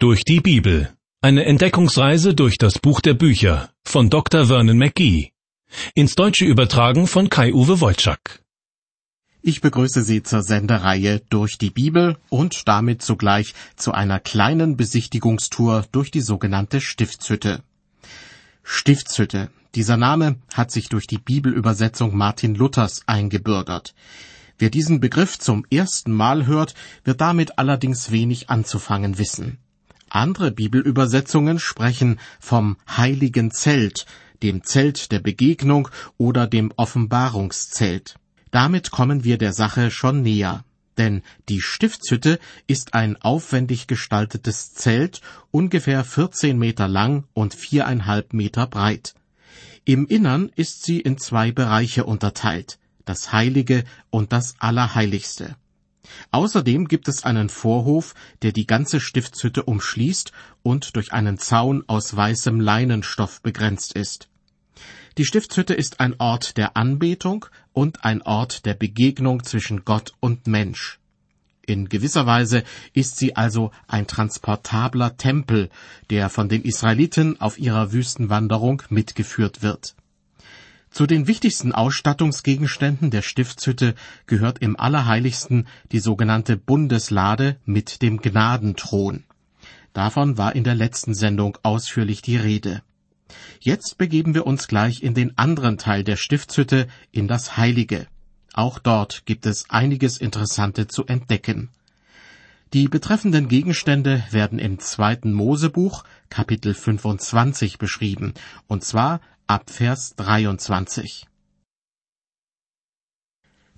Durch die Bibel. Eine Entdeckungsreise durch das Buch der Bücher von Dr. Vernon McGee. Ins Deutsche übertragen von Kai-Uwe Wolczak. Ich begrüße Sie zur Sendereihe Durch die Bibel und damit zugleich zu einer kleinen Besichtigungstour durch die sogenannte Stiftshütte. Stiftshütte. Dieser Name hat sich durch die Bibelübersetzung Martin Luthers eingebürgert. Wer diesen Begriff zum ersten Mal hört, wird damit allerdings wenig anzufangen wissen. Andere Bibelübersetzungen sprechen vom heiligen Zelt, dem Zelt der Begegnung oder dem Offenbarungszelt. Damit kommen wir der Sache schon näher. Denn die Stiftshütte ist ein aufwendig gestaltetes Zelt, ungefähr 14 Meter lang und viereinhalb Meter breit. Im Innern ist sie in zwei Bereiche unterteilt, das Heilige und das Allerheiligste. Außerdem gibt es einen Vorhof, der die ganze Stiftshütte umschließt und durch einen Zaun aus weißem Leinenstoff begrenzt ist. Die Stiftshütte ist ein Ort der Anbetung und ein Ort der Begegnung zwischen Gott und Mensch. In gewisser Weise ist sie also ein transportabler Tempel, der von den Israeliten auf ihrer Wüstenwanderung mitgeführt wird. Zu den wichtigsten Ausstattungsgegenständen der Stiftshütte gehört im Allerheiligsten die sogenannte Bundeslade mit dem Gnadenthron. Davon war in der letzten Sendung ausführlich die Rede. Jetzt begeben wir uns gleich in den anderen Teil der Stiftshütte, in das Heilige. Auch dort gibt es einiges Interessante zu entdecken. Die betreffenden Gegenstände werden im zweiten Mosebuch, Kapitel 25 beschrieben, und zwar ab Vers 23.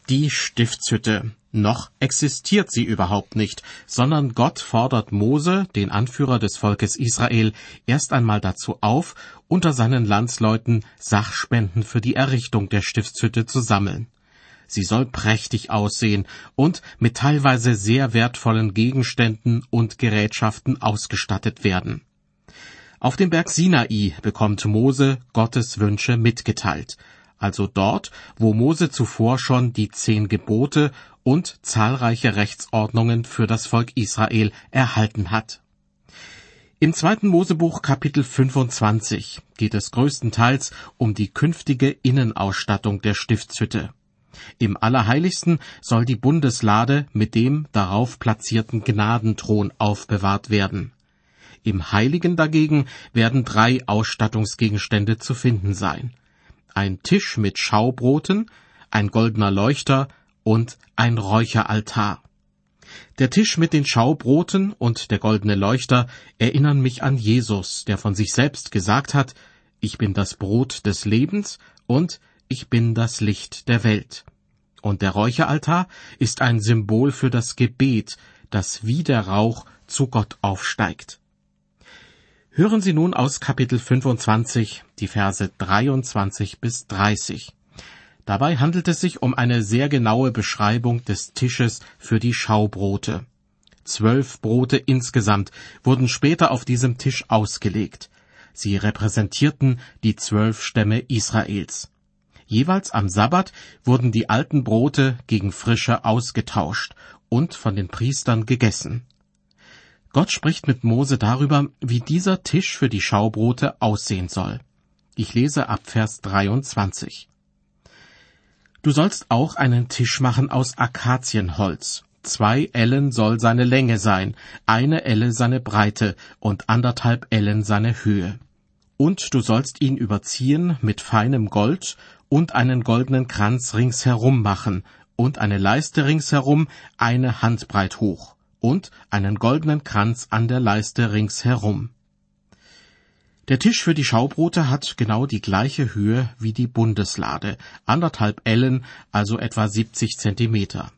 Die Stiftshütte. Noch existiert sie überhaupt nicht, sondern Gott fordert Mose, den Anführer des Volkes Israel, erst einmal dazu auf, unter seinen Landsleuten Sachspenden für die Errichtung der Stiftshütte zu sammeln. Sie soll prächtig aussehen und mit teilweise sehr wertvollen Gegenständen und Gerätschaften ausgestattet werden. Auf dem Berg Sinai bekommt Mose Gottes Wünsche mitgeteilt, also dort, wo Mose zuvor schon die zehn Gebote und zahlreiche Rechtsordnungen für das Volk Israel erhalten hat. Im zweiten Mosebuch Kapitel 25 geht es größtenteils um die künftige Innenausstattung der Stiftshütte. Im Allerheiligsten soll die Bundeslade mit dem darauf platzierten Gnadenthron aufbewahrt werden. Im Heiligen dagegen werden drei Ausstattungsgegenstände zu finden sein. Ein Tisch mit Schaubroten, ein goldener Leuchter und ein Räucheraltar. Der Tisch mit den Schaubroten und der goldene Leuchter erinnern mich an Jesus, der von sich selbst gesagt hat, ich bin das Brot des Lebens und ich bin das Licht der Welt. Und der Räucheraltar ist ein Symbol für das Gebet, das wie der Rauch zu Gott aufsteigt. Hören Sie nun aus Kapitel 25 die Verse 23 bis 30. Dabei handelt es sich um eine sehr genaue Beschreibung des Tisches für die Schaubrote. Zwölf Brote insgesamt wurden später auf diesem Tisch ausgelegt. Sie repräsentierten die zwölf Stämme Israels. Jeweils am Sabbat wurden die alten Brote gegen frische ausgetauscht und von den Priestern gegessen. Gott spricht mit Mose darüber, wie dieser Tisch für die Schaubrote aussehen soll. Ich lese ab Vers 23. Du sollst auch einen Tisch machen aus Akazienholz. Zwei Ellen soll seine Länge sein, eine Elle seine Breite und anderthalb Ellen seine Höhe. Und du sollst ihn überziehen mit feinem Gold und einen goldenen Kranz ringsherum machen und eine Leiste ringsherum eine Handbreit hoch und einen goldenen Kranz an der Leiste ringsherum. Der Tisch für die Schaubrote hat genau die gleiche Höhe wie die Bundeslade, anderthalb Ellen, also etwa 70 Zentimeter.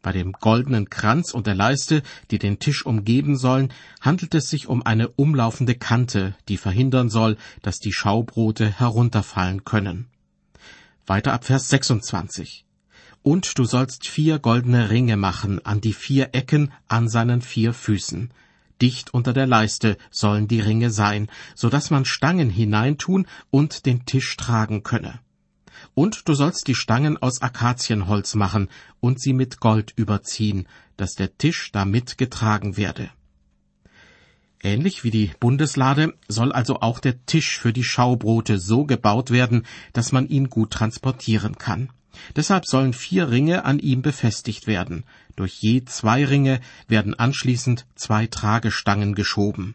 Bei dem goldenen Kranz und der Leiste, die den Tisch umgeben sollen, handelt es sich um eine umlaufende Kante, die verhindern soll, dass die Schaubrote herunterfallen können. Weiter ab Vers 26. Und du sollst vier goldene Ringe machen an die vier Ecken an seinen vier Füßen. Dicht unter der Leiste sollen die Ringe sein, so dass man Stangen hineintun und den Tisch tragen könne. Und du sollst die Stangen aus Akazienholz machen und sie mit Gold überziehen, dass der Tisch damit getragen werde. Ähnlich wie die Bundeslade soll also auch der Tisch für die Schaubrote so gebaut werden, dass man ihn gut transportieren kann. Deshalb sollen vier Ringe an ihm befestigt werden. Durch je zwei Ringe werden anschließend zwei Tragestangen geschoben.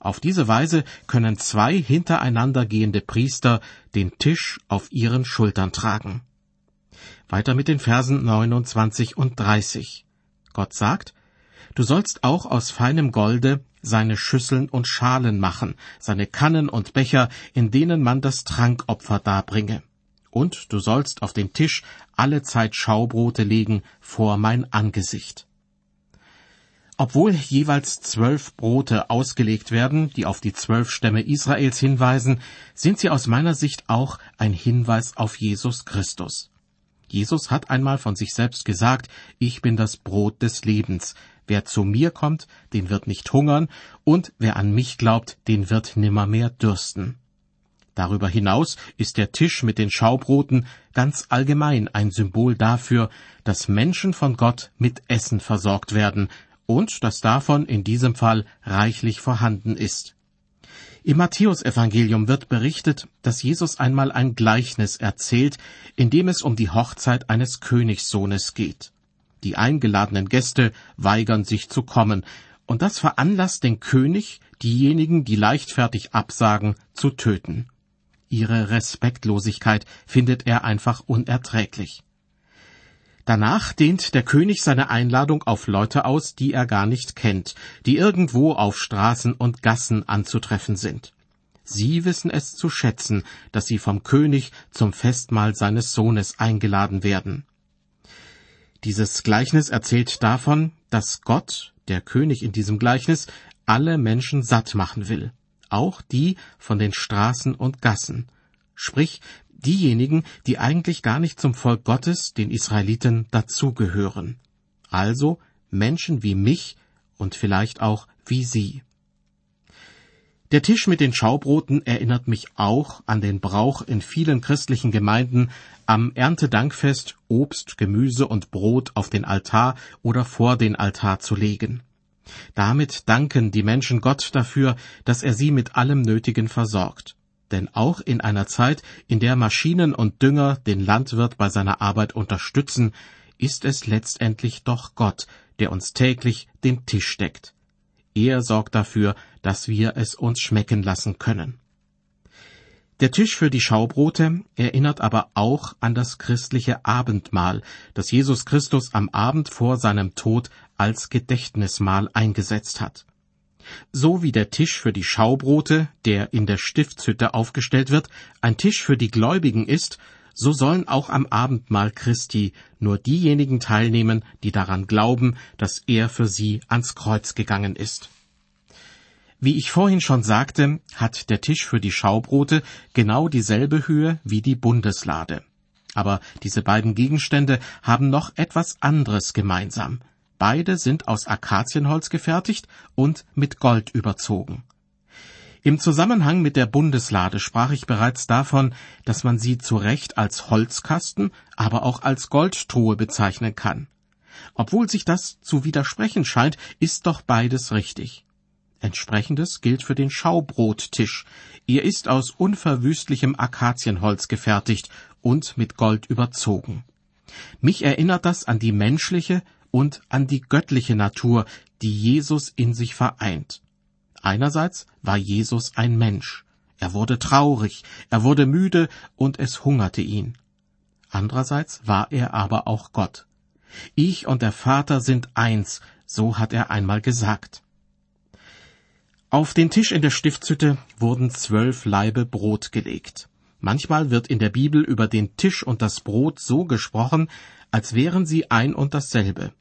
Auf diese Weise können zwei hintereinander gehende Priester den Tisch auf ihren Schultern tragen. Weiter mit den Versen 29 und 30. Gott sagt, Du sollst auch aus feinem Golde seine Schüsseln und Schalen machen, seine Kannen und Becher, in denen man das Trankopfer darbringe. Und du sollst auf den Tisch alle Zeit Schaubrote legen vor mein Angesicht. Obwohl jeweils zwölf Brote ausgelegt werden, die auf die zwölf Stämme Israels hinweisen, sind sie aus meiner Sicht auch ein Hinweis auf Jesus Christus. Jesus hat einmal von sich selbst gesagt, ich bin das Brot des Lebens. Wer zu mir kommt, den wird nicht hungern, und wer an mich glaubt, den wird nimmermehr dürsten. Darüber hinaus ist der Tisch mit den Schaubroten ganz allgemein ein Symbol dafür, dass Menschen von Gott mit Essen versorgt werden und dass davon in diesem Fall reichlich vorhanden ist. Im Matthäusevangelium wird berichtet, dass Jesus einmal ein Gleichnis erzählt, in dem es um die Hochzeit eines Königssohnes geht. Die eingeladenen Gäste weigern sich zu kommen, und das veranlasst den König, diejenigen, die leichtfertig absagen, zu töten. Ihre Respektlosigkeit findet er einfach unerträglich. Danach dehnt der König seine Einladung auf Leute aus, die er gar nicht kennt, die irgendwo auf Straßen und Gassen anzutreffen sind. Sie wissen es zu schätzen, dass sie vom König zum Festmahl seines Sohnes eingeladen werden. Dieses Gleichnis erzählt davon, dass Gott, der König in diesem Gleichnis, alle Menschen satt machen will, auch die von den Straßen und Gassen, sprich diejenigen, die eigentlich gar nicht zum Volk Gottes, den Israeliten, dazugehören. Also Menschen wie mich und vielleicht auch wie Sie. Der Tisch mit den Schaubroten erinnert mich auch an den Brauch in vielen christlichen Gemeinden, am Erntedankfest Obst, Gemüse und Brot auf den Altar oder vor den Altar zu legen. Damit danken die Menschen Gott dafür, dass er sie mit allem Nötigen versorgt denn auch in einer Zeit, in der Maschinen und Dünger den Landwirt bei seiner Arbeit unterstützen, ist es letztendlich doch Gott, der uns täglich den Tisch deckt. Er sorgt dafür, dass wir es uns schmecken lassen können. Der Tisch für die Schaubrote erinnert aber auch an das christliche Abendmahl, das Jesus Christus am Abend vor seinem Tod als Gedächtnismahl eingesetzt hat. So wie der Tisch für die Schaubrote, der in der Stiftshütte aufgestellt wird, ein Tisch für die Gläubigen ist, so sollen auch am Abendmahl Christi nur diejenigen teilnehmen, die daran glauben, dass er für sie ans Kreuz gegangen ist. Wie ich vorhin schon sagte, hat der Tisch für die Schaubrote genau dieselbe Höhe wie die Bundeslade. Aber diese beiden Gegenstände haben noch etwas anderes gemeinsam. Beide sind aus Akazienholz gefertigt und mit Gold überzogen. Im Zusammenhang mit der Bundeslade sprach ich bereits davon, dass man sie zu Recht als Holzkasten, aber auch als Goldtruhe bezeichnen kann. Obwohl sich das zu widersprechen scheint, ist doch beides richtig. Entsprechendes gilt für den Schaubrottisch. Er ist aus unverwüstlichem Akazienholz gefertigt und mit Gold überzogen. Mich erinnert das an die menschliche und an die göttliche Natur, die Jesus in sich vereint. Einerseits war Jesus ein Mensch. Er wurde traurig, er wurde müde und es hungerte ihn. Andererseits war er aber auch Gott. Ich und der Vater sind eins, so hat er einmal gesagt. Auf den Tisch in der Stiftshütte wurden zwölf Laibe Brot gelegt. Manchmal wird in der Bibel über den Tisch und das Brot so gesprochen, als wären sie ein und dasselbe.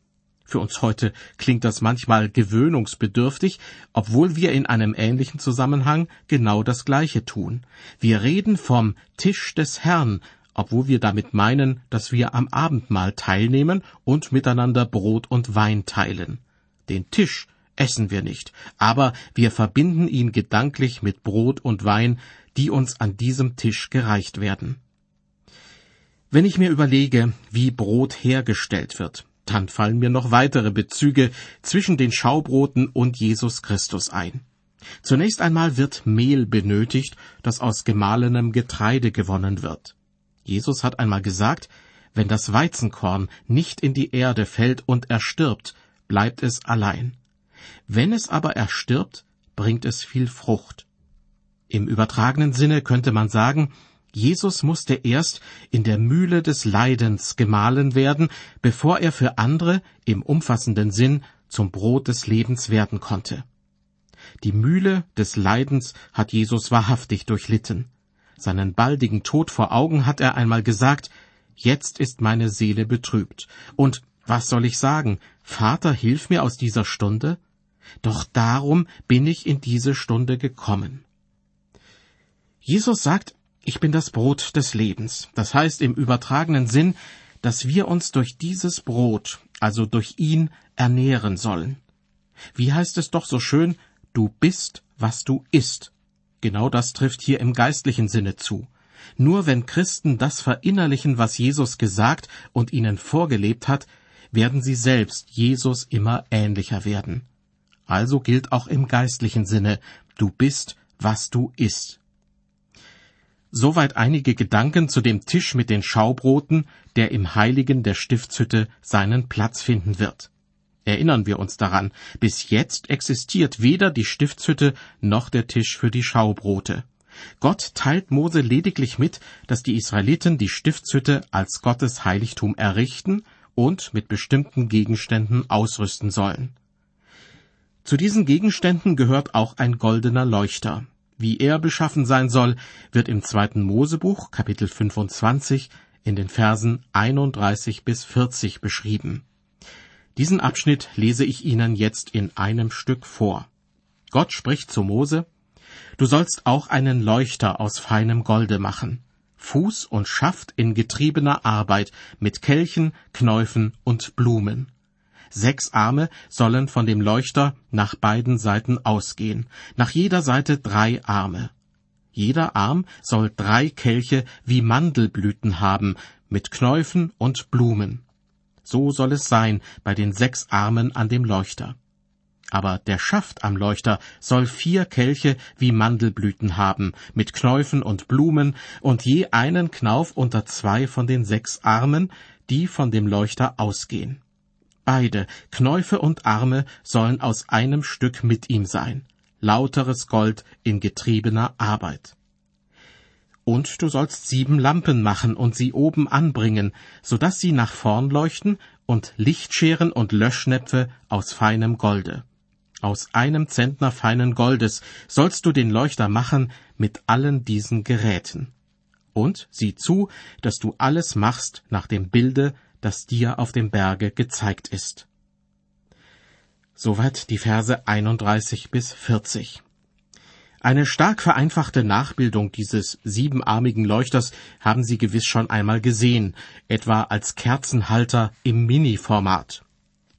Für uns heute klingt das manchmal gewöhnungsbedürftig, obwohl wir in einem ähnlichen Zusammenhang genau das Gleiche tun. Wir reden vom Tisch des Herrn, obwohl wir damit meinen, dass wir am Abendmahl teilnehmen und miteinander Brot und Wein teilen. Den Tisch essen wir nicht, aber wir verbinden ihn gedanklich mit Brot und Wein, die uns an diesem Tisch gereicht werden. Wenn ich mir überlege, wie Brot hergestellt wird, dann fallen mir noch weitere Bezüge zwischen den Schaubroten und Jesus Christus ein. Zunächst einmal wird Mehl benötigt, das aus gemahlenem Getreide gewonnen wird. Jesus hat einmal gesagt, wenn das Weizenkorn nicht in die Erde fällt und erstirbt, bleibt es allein. Wenn es aber erstirbt, bringt es viel Frucht. Im übertragenen Sinne könnte man sagen, Jesus musste erst in der Mühle des Leidens gemahlen werden, bevor er für andere im umfassenden Sinn zum Brot des Lebens werden konnte. Die Mühle des Leidens hat Jesus wahrhaftig durchlitten. Seinen baldigen Tod vor Augen hat er einmal gesagt, Jetzt ist meine Seele betrübt. Und was soll ich sagen? Vater, hilf mir aus dieser Stunde? Doch darum bin ich in diese Stunde gekommen. Jesus sagt, ich bin das Brot des Lebens. Das heißt im übertragenen Sinn, dass wir uns durch dieses Brot, also durch ihn, ernähren sollen. Wie heißt es doch so schön, du bist, was du isst. Genau das trifft hier im geistlichen Sinne zu. Nur wenn Christen das verinnerlichen, was Jesus gesagt und ihnen vorgelebt hat, werden sie selbst Jesus immer ähnlicher werden. Also gilt auch im geistlichen Sinne, du bist, was du isst. Soweit einige Gedanken zu dem Tisch mit den Schaubroten, der im Heiligen der Stiftshütte seinen Platz finden wird. Erinnern wir uns daran, bis jetzt existiert weder die Stiftshütte noch der Tisch für die Schaubrote. Gott teilt Mose lediglich mit, dass die Israeliten die Stiftshütte als Gottes Heiligtum errichten und mit bestimmten Gegenständen ausrüsten sollen. Zu diesen Gegenständen gehört auch ein goldener Leuchter. Wie er beschaffen sein soll, wird im zweiten Mosebuch Kapitel 25 in den Versen 31 bis 40 beschrieben. Diesen Abschnitt lese ich Ihnen jetzt in einem Stück vor. Gott spricht zu Mose, Du sollst auch einen Leuchter aus feinem Golde machen, Fuß und Schaft in getriebener Arbeit mit Kelchen, Knäufen und Blumen. Sechs Arme sollen von dem Leuchter nach beiden Seiten ausgehen, nach jeder Seite drei Arme. Jeder Arm soll drei Kelche wie Mandelblüten haben, mit Knäufen und Blumen. So soll es sein bei den sechs Armen an dem Leuchter. Aber der Schaft am Leuchter soll vier Kelche wie Mandelblüten haben, mit Knäufen und Blumen, und je einen Knauf unter zwei von den sechs Armen, die von dem Leuchter ausgehen. Beide, Knäufe und Arme, sollen aus einem Stück mit ihm sein. Lauteres Gold in getriebener Arbeit. Und du sollst sieben Lampen machen und sie oben anbringen, so dass sie nach vorn leuchten, und Lichtscheren und Löschnäpfe aus feinem Golde. Aus einem Zentner feinen Goldes sollst du den Leuchter machen mit allen diesen Geräten. Und sieh zu, dass du alles machst nach dem Bilde, das dir auf dem Berge gezeigt ist. Soweit die Verse 31 bis 40. Eine stark vereinfachte Nachbildung dieses siebenarmigen Leuchters haben Sie gewiss schon einmal gesehen, etwa als Kerzenhalter im Mini-Format.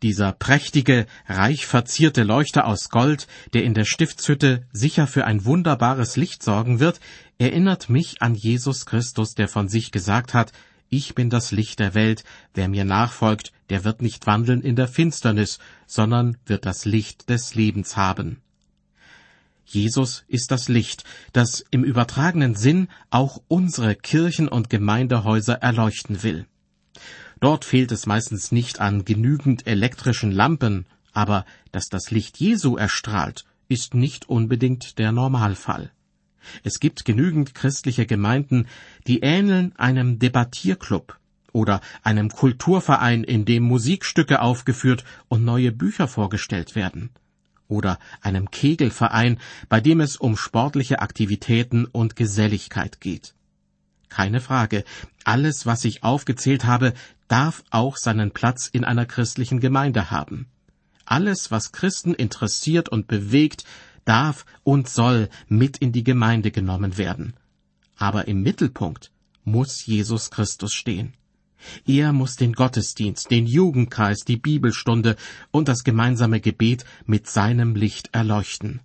Dieser prächtige, reich verzierte Leuchter aus Gold, der in der Stiftshütte sicher für ein wunderbares Licht sorgen wird, erinnert mich an Jesus Christus, der von sich gesagt hat, ich bin das Licht der Welt, wer mir nachfolgt, der wird nicht wandeln in der Finsternis, sondern wird das Licht des Lebens haben. Jesus ist das Licht, das im übertragenen Sinn auch unsere Kirchen und Gemeindehäuser erleuchten will. Dort fehlt es meistens nicht an genügend elektrischen Lampen, aber dass das Licht Jesu erstrahlt, ist nicht unbedingt der Normalfall. Es gibt genügend christliche Gemeinden, die ähneln einem Debattierclub oder einem Kulturverein, in dem Musikstücke aufgeführt und neue Bücher vorgestellt werden oder einem Kegelverein, bei dem es um sportliche Aktivitäten und Geselligkeit geht. Keine Frage, alles, was ich aufgezählt habe, darf auch seinen Platz in einer christlichen Gemeinde haben. Alles, was Christen interessiert und bewegt, darf und soll mit in die Gemeinde genommen werden. Aber im Mittelpunkt muss Jesus Christus stehen. Er muss den Gottesdienst, den Jugendkreis, die Bibelstunde und das gemeinsame Gebet mit seinem Licht erleuchten.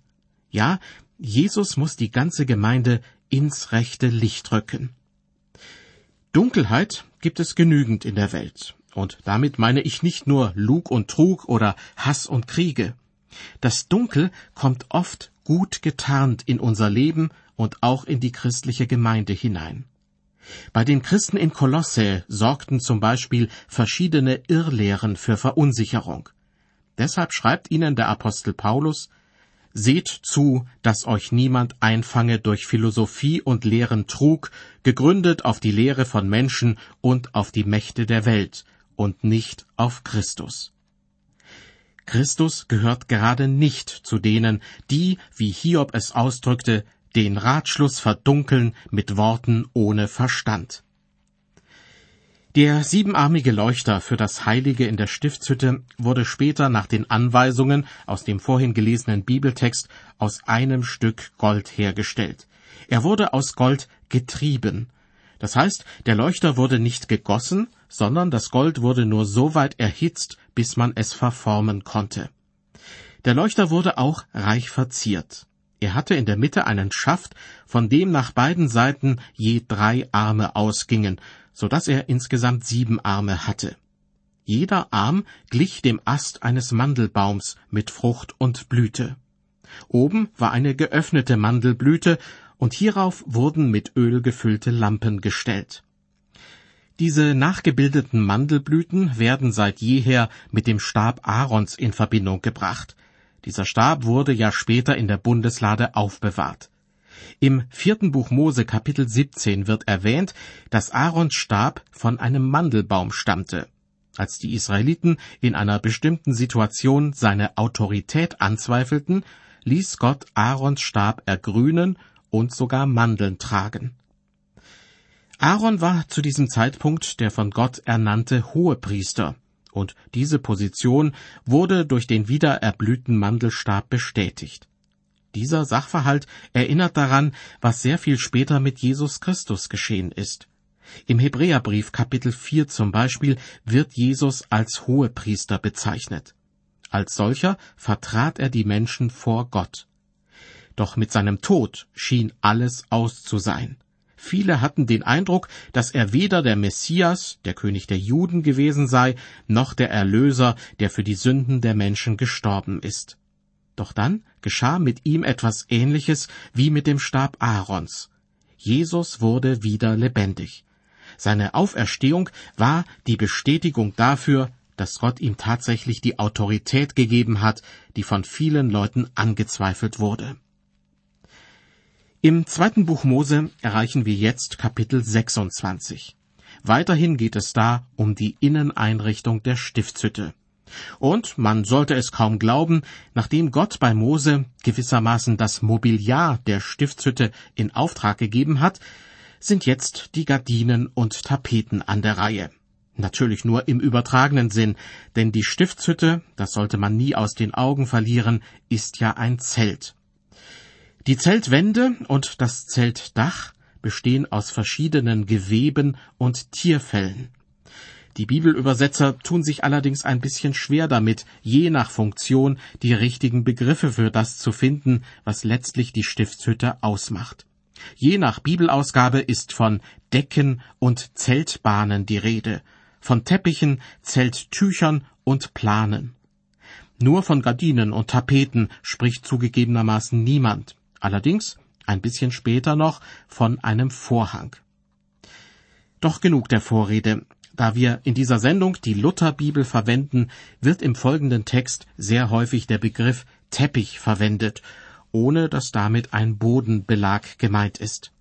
Ja, Jesus muss die ganze Gemeinde ins rechte Licht rücken. Dunkelheit gibt es genügend in der Welt. Und damit meine ich nicht nur Lug und Trug oder Hass und Kriege. Das Dunkel kommt oft gut getarnt in unser Leben und auch in die christliche Gemeinde hinein. Bei den Christen in Kolosse sorgten zum Beispiel verschiedene Irrlehren für Verunsicherung. Deshalb schreibt ihnen der Apostel Paulus, Seht zu, dass euch niemand einfange durch Philosophie und leeren Trug, gegründet auf die Lehre von Menschen und auf die Mächte der Welt, und nicht auf Christus. Christus gehört gerade nicht zu denen, die, wie Hiob es ausdrückte, den Ratschluss verdunkeln mit Worten ohne Verstand. Der siebenarmige Leuchter für das Heilige in der Stiftshütte wurde später nach den Anweisungen aus dem vorhin gelesenen Bibeltext aus einem Stück Gold hergestellt. Er wurde aus Gold getrieben. Das heißt, der Leuchter wurde nicht gegossen, sondern das Gold wurde nur so weit erhitzt, bis man es verformen konnte. Der Leuchter wurde auch reich verziert. Er hatte in der Mitte einen Schaft, von dem nach beiden Seiten je drei Arme ausgingen, so dass er insgesamt sieben Arme hatte. Jeder Arm glich dem Ast eines Mandelbaums mit Frucht und Blüte. Oben war eine geöffnete Mandelblüte, und hierauf wurden mit Öl gefüllte Lampen gestellt. Diese nachgebildeten Mandelblüten werden seit jeher mit dem Stab Aarons in Verbindung gebracht. Dieser Stab wurde ja später in der Bundeslade aufbewahrt. Im vierten Buch Mose Kapitel 17 wird erwähnt, dass Aarons Stab von einem Mandelbaum stammte. Als die Israeliten in einer bestimmten Situation seine Autorität anzweifelten, ließ Gott Aarons Stab ergrünen und sogar Mandeln tragen. Aaron war zu diesem Zeitpunkt der von Gott ernannte Hohepriester, und diese Position wurde durch den wieder erblühten Mandelstab bestätigt. Dieser Sachverhalt erinnert daran, was sehr viel später mit Jesus Christus geschehen ist. Im Hebräerbrief Kapitel 4 zum Beispiel wird Jesus als Hohepriester bezeichnet. Als solcher vertrat er die Menschen vor Gott. Doch mit seinem Tod schien alles aus zu sein. Viele hatten den Eindruck, dass er weder der Messias, der König der Juden gewesen sei, noch der Erlöser, der für die Sünden der Menschen gestorben ist. Doch dann geschah mit ihm etwas Ähnliches wie mit dem Stab Aarons. Jesus wurde wieder lebendig. Seine Auferstehung war die Bestätigung dafür, dass Gott ihm tatsächlich die Autorität gegeben hat, die von vielen Leuten angezweifelt wurde. Im zweiten Buch Mose erreichen wir jetzt Kapitel 26. Weiterhin geht es da um die Inneneinrichtung der Stiftshütte. Und man sollte es kaum glauben, nachdem Gott bei Mose gewissermaßen das Mobiliar der Stiftshütte in Auftrag gegeben hat, sind jetzt die Gardinen und Tapeten an der Reihe. Natürlich nur im übertragenen Sinn, denn die Stiftshütte, das sollte man nie aus den Augen verlieren, ist ja ein Zelt. Die Zeltwände und das Zeltdach bestehen aus verschiedenen Geweben und Tierfellen. Die Bibelübersetzer tun sich allerdings ein bisschen schwer damit, je nach Funktion die richtigen Begriffe für das zu finden, was letztlich die Stiftshütte ausmacht. Je nach Bibelausgabe ist von Decken und Zeltbahnen die Rede, von Teppichen, Zelttüchern und Planen. Nur von Gardinen und Tapeten spricht zugegebenermaßen niemand. Allerdings, ein bisschen später noch, von einem Vorhang. Doch genug der Vorrede. Da wir in dieser Sendung die Lutherbibel verwenden, wird im folgenden Text sehr häufig der Begriff Teppich verwendet, ohne dass damit ein Bodenbelag gemeint ist.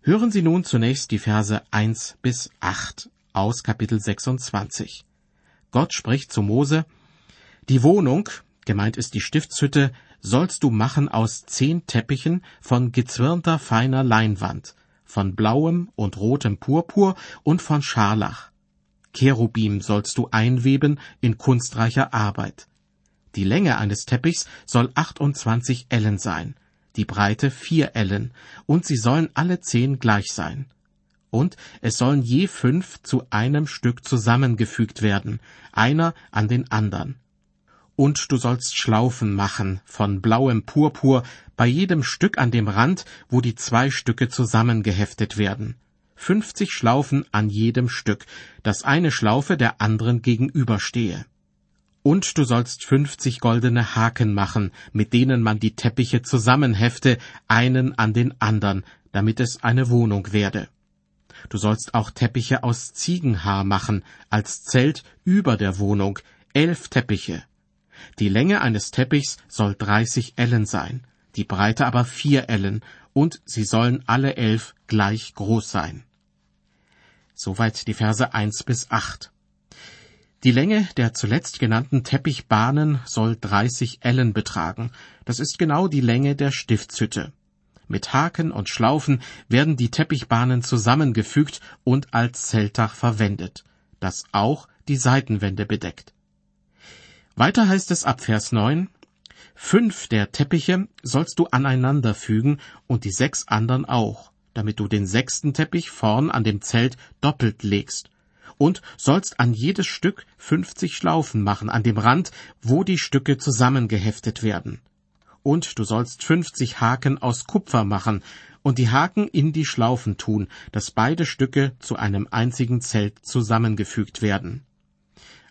Hören Sie nun zunächst die Verse 1 bis 8 aus Kapitel 26. Gott spricht zu Mose, Die Wohnung, gemeint ist die Stiftshütte, sollst du machen aus zehn Teppichen von gezwirnter feiner Leinwand, von blauem und rotem Purpur und von Scharlach. Cherubim sollst du einweben in kunstreicher Arbeit. Die Länge eines Teppichs soll 28 Ellen sein, die Breite vier Ellen, und sie sollen alle zehn gleich sein. Und es sollen je fünf zu einem Stück zusammengefügt werden, einer an den andern und du sollst Schlaufen machen von blauem Purpur bei jedem Stück an dem Rand, wo die zwei Stücke zusammengeheftet werden. Fünfzig Schlaufen an jedem Stück, dass eine Schlaufe der anderen gegenüberstehe. Und du sollst fünfzig goldene Haken machen, mit denen man die Teppiche zusammenhefte, einen an den andern, damit es eine Wohnung werde. Du sollst auch Teppiche aus Ziegenhaar machen, als Zelt über der Wohnung, elf Teppiche. Die Länge eines Teppichs soll dreißig Ellen sein, die Breite aber vier Ellen, und sie sollen alle elf gleich groß sein. Soweit die Verse eins bis acht. Die Länge der zuletzt genannten Teppichbahnen soll 30 Ellen betragen. Das ist genau die Länge der Stiftshütte. Mit Haken und Schlaufen werden die Teppichbahnen zusammengefügt und als Zeltdach verwendet, das auch die Seitenwände bedeckt. Weiter heißt es ab Vers 9, Fünf der Teppiche sollst du aneinander fügen und die sechs anderen auch, damit du den sechsten Teppich vorn an dem Zelt doppelt legst und sollst an jedes Stück fünfzig Schlaufen machen an dem Rand, wo die Stücke zusammengeheftet werden. Und du sollst fünfzig Haken aus Kupfer machen und die Haken in die Schlaufen tun, dass beide Stücke zu einem einzigen Zelt zusammengefügt werden.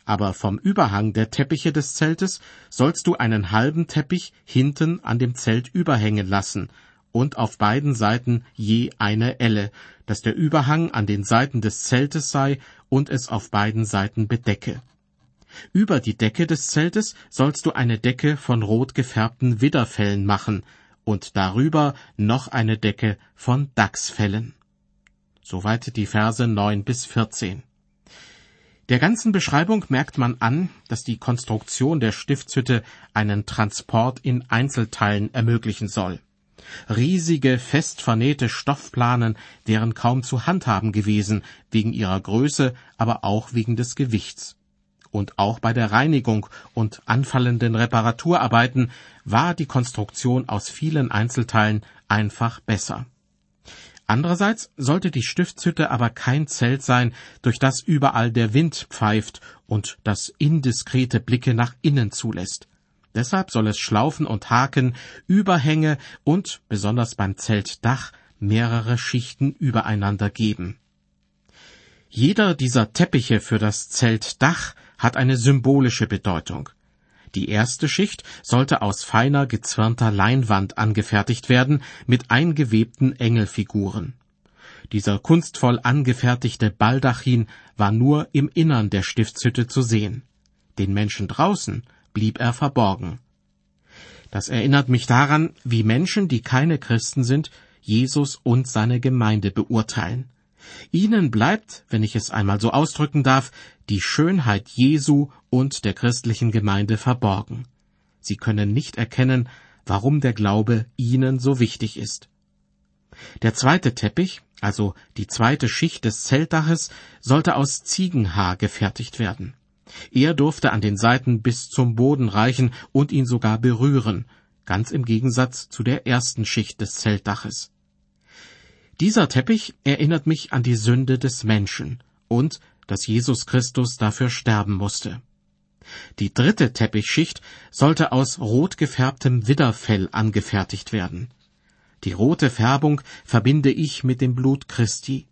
Aber vom Überhang der Teppiche des Zeltes sollst du einen halben Teppich hinten an dem Zelt überhängen lassen, und auf beiden Seiten je eine Elle, dass der Überhang an den Seiten des Zeltes sei und es auf beiden Seiten bedecke. Über die Decke des Zeltes sollst du eine Decke von rot gefärbten Widderfellen machen und darüber noch eine Decke von Dachsfellen. Soweit die Verse neun bis vierzehn. Der ganzen Beschreibung merkt man an, dass die Konstruktion der Stiftshütte einen Transport in Einzelteilen ermöglichen soll. Riesige, fest vernähte Stoffplanen wären kaum zu handhaben gewesen, wegen ihrer Größe, aber auch wegen des Gewichts. Und auch bei der Reinigung und anfallenden Reparaturarbeiten war die Konstruktion aus vielen Einzelteilen einfach besser. Andererseits sollte die Stiftshütte aber kein Zelt sein, durch das überall der Wind pfeift und das indiskrete Blicke nach innen zulässt. Deshalb soll es Schlaufen und Haken, Überhänge und, besonders beim Zeltdach, mehrere Schichten übereinander geben. Jeder dieser Teppiche für das Zeltdach hat eine symbolische Bedeutung. Die erste Schicht sollte aus feiner gezwirnter Leinwand angefertigt werden mit eingewebten Engelfiguren. Dieser kunstvoll angefertigte Baldachin war nur im Innern der Stiftshütte zu sehen. Den Menschen draußen blieb er verborgen. Das erinnert mich daran, wie Menschen, die keine Christen sind, Jesus und seine Gemeinde beurteilen. Ihnen bleibt, wenn ich es einmal so ausdrücken darf, die Schönheit Jesu und der christlichen Gemeinde verborgen. Sie können nicht erkennen, warum der Glaube ihnen so wichtig ist. Der zweite Teppich, also die zweite Schicht des Zeltdaches, sollte aus Ziegenhaar gefertigt werden. Er durfte an den Seiten bis zum Boden reichen und ihn sogar berühren, ganz im Gegensatz zu der ersten Schicht des Zeltdaches. Dieser Teppich erinnert mich an die Sünde des Menschen und dass Jesus Christus dafür sterben musste. Die dritte Teppichschicht sollte aus rot gefärbtem Widderfell angefertigt werden. Die rote Färbung verbinde ich mit dem Blut Christi.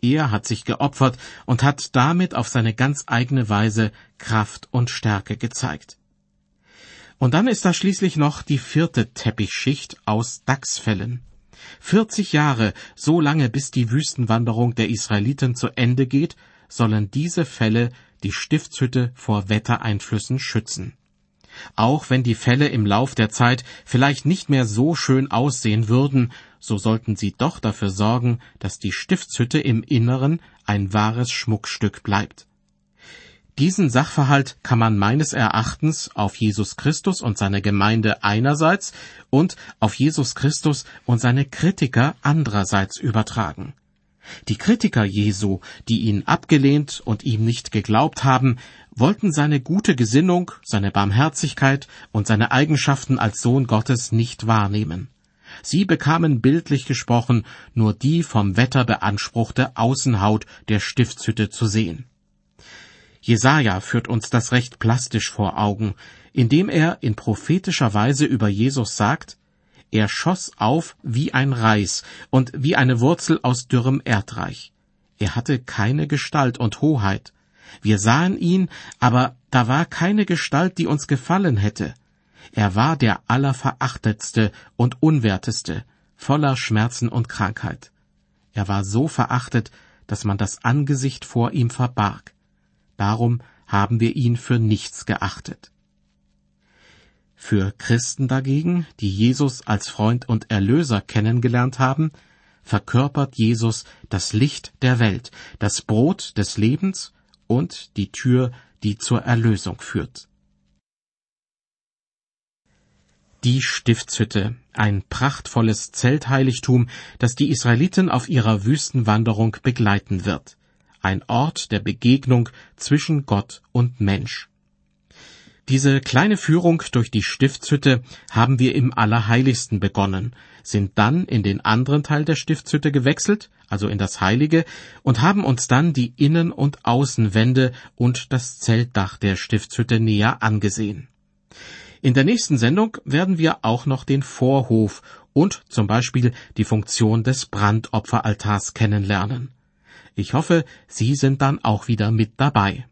Er hat sich geopfert und hat damit auf seine ganz eigene Weise Kraft und Stärke gezeigt. Und dann ist da schließlich noch die vierte Teppichschicht aus Dachsfellen. 40 Jahre, so lange bis die Wüstenwanderung der Israeliten zu Ende geht, sollen diese Fälle die Stiftshütte vor Wettereinflüssen schützen. Auch wenn die Fälle im Lauf der Zeit vielleicht nicht mehr so schön aussehen würden, so sollten sie doch dafür sorgen, dass die Stiftshütte im Inneren ein wahres Schmuckstück bleibt. Diesen Sachverhalt kann man meines Erachtens auf Jesus Christus und seine Gemeinde einerseits und auf Jesus Christus und seine Kritiker andererseits übertragen. Die Kritiker Jesu, die ihn abgelehnt und ihm nicht geglaubt haben, wollten seine gute Gesinnung, seine Barmherzigkeit und seine Eigenschaften als Sohn Gottes nicht wahrnehmen. Sie bekamen bildlich gesprochen nur die vom Wetter beanspruchte Außenhaut der Stiftshütte zu sehen. Jesaja führt uns das recht plastisch vor Augen, indem er in prophetischer Weise über Jesus sagt, er schoss auf wie ein Reis und wie eine Wurzel aus dürrem Erdreich. Er hatte keine Gestalt und Hoheit. Wir sahen ihn, aber da war keine Gestalt, die uns gefallen hätte. Er war der allerverachtetste und unwerteste, voller Schmerzen und Krankheit. Er war so verachtet, dass man das Angesicht vor ihm verbarg. Darum haben wir ihn für nichts geachtet. Für Christen dagegen, die Jesus als Freund und Erlöser kennengelernt haben, verkörpert Jesus das Licht der Welt, das Brot des Lebens und die Tür, die zur Erlösung führt. Die Stiftshütte, ein prachtvolles Zeltheiligtum, das die Israeliten auf ihrer Wüstenwanderung begleiten wird. Ein Ort der Begegnung zwischen Gott und Mensch. Diese kleine Führung durch die Stiftshütte haben wir im Allerheiligsten begonnen, sind dann in den anderen Teil der Stiftshütte gewechselt, also in das Heilige, und haben uns dann die Innen- und Außenwände und das Zeltdach der Stiftshütte näher angesehen. In der nächsten Sendung werden wir auch noch den Vorhof und zum Beispiel die Funktion des Brandopferaltars kennenlernen. Ich hoffe, Sie sind dann auch wieder mit dabei.